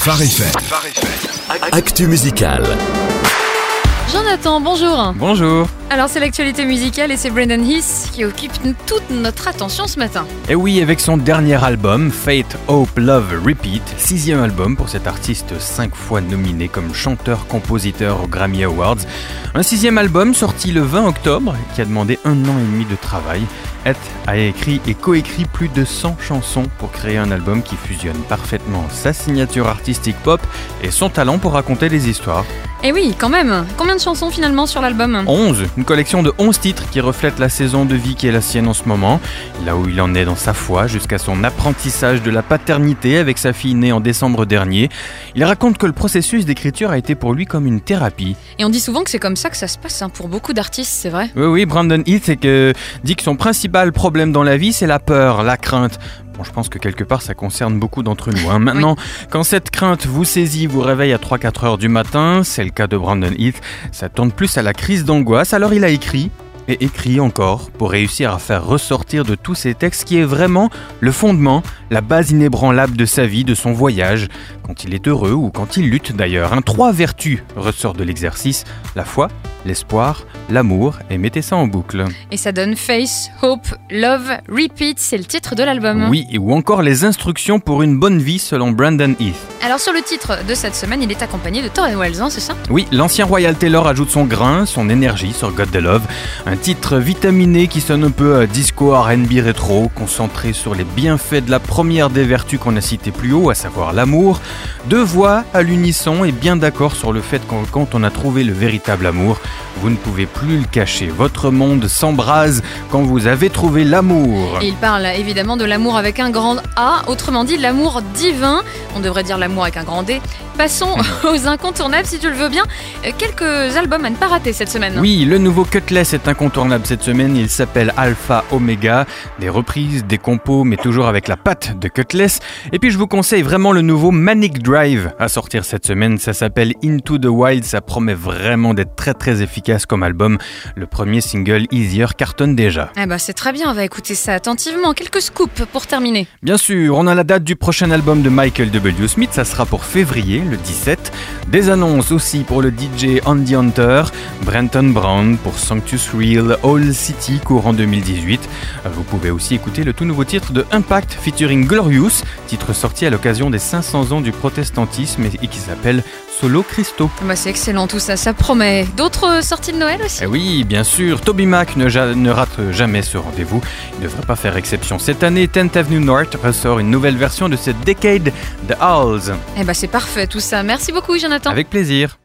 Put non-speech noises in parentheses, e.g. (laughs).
Phare FM. Actu musical. Jonathan, bonjour. Bonjour. Alors c'est l'actualité musicale et c'est Brendan Heath qui occupe toute notre attention ce matin. Et oui, avec son dernier album, Fate, Hope, Love, Repeat, sixième album pour cet artiste cinq fois nominé comme chanteur-compositeur aux Grammy Awards. Un sixième album sorti le 20 octobre qui a demandé un an et demi de travail. Ed a écrit et coécrit plus de 100 chansons pour créer un album qui fusionne parfaitement sa signature artistique pop et son talent pour raconter des histoires. Et oui, quand même. Combien de chansons finalement sur l'album? 11, une collection de 11 titres qui reflète la saison de vie qui est la sienne en ce moment, là où il en est dans sa foi jusqu'à son apprentissage de la paternité avec sa fille née en décembre dernier. Il raconte que le processus d'écriture a été pour lui comme une thérapie. Et on dit souvent que c'est comme ça que ça se passe hein, pour beaucoup d'artistes, c'est vrai Oui, oui, Brandon Heath que, dit que son principal problème dans la vie, c'est la peur, la crainte. Je pense que quelque part ça concerne beaucoup d'entre nous. Hein. Maintenant, quand cette crainte vous saisit, vous réveille à 3-4 heures du matin, c'est le cas de Brandon Heath, ça tourne plus à la crise d'angoisse, alors il a écrit et écrit encore pour réussir à faire ressortir de tous ces textes qui est vraiment le fondement, la base inébranlable de sa vie, de son voyage, quand il est heureux ou quand il lutte d'ailleurs. Un trois vertus ressortent de l'exercice, la foi, l'espoir, l'amour, et mettez ça en boucle. Et ça donne Face, Hope, Love, Repeat, c'est le titre de l'album. Oui, ou encore les instructions pour une bonne vie selon Brandon Heath. Alors sur le titre de cette semaine, il est accompagné de Torren Wells, hein, c'est ça? Oui, l'ancien Royal Taylor ajoute son grain, son énergie sur God the Love, un titre vitaminé qui sonne un peu à disco R&B rétro, concentré sur les bienfaits de la première des vertus qu'on a citées plus haut, à savoir l'amour. Deux voix à l'unisson et bien d'accord sur le fait que quand on a trouvé le véritable amour, vous ne pouvez plus le cacher. Votre monde s'embrase quand vous avez trouvé l'amour. Il parle évidemment de l'amour avec un grand A, autrement dit l'amour divin. On devrait dire l'amour avec un grand D. Passons (laughs) aux incontournables si tu le veux bien. Euh, Quelques albums à ne pas rater cette semaine. Oui, le nouveau Cutlass est incontournable cette semaine. Il s'appelle Alpha Omega. Des reprises, des compos, mais toujours avec la patte de Cutlass. Et puis je vous conseille vraiment le nouveau Manic Drive à sortir cette semaine. Ça s'appelle Into the Wild. Ça promet vraiment d'être très très efficace comme album. Le premier single Easier cartonne déjà. Eh ben c'est très bien, on va écouter ça attentivement. Quelques scoops pour terminer. Bien sûr, on a la date du prochain album de Michael W. Smith, ça sera pour février, le 17. Des annonces aussi pour le DJ Andy Hunter, Brenton Brown pour Sanctus Real, All City courant 2018. Vous pouvez aussi écouter le tout nouveau titre de Impact featuring Glorious, titre sorti à l'occasion des 500 ans du protestantisme et qui s'appelle Solo Christo. Bah c'est excellent tout ça, ça promet. D'autres sorties de Noël aussi? Eh oui, bien sûr, Toby Mac ne, ja- ne rate jamais ce rendez-vous. Il ne devrait pas faire exception. Cette année, 10th Avenue North ressort une nouvelle version de cette Decade The Owls. Eh ben c'est parfait tout ça. Merci beaucoup Jonathan. Avec plaisir.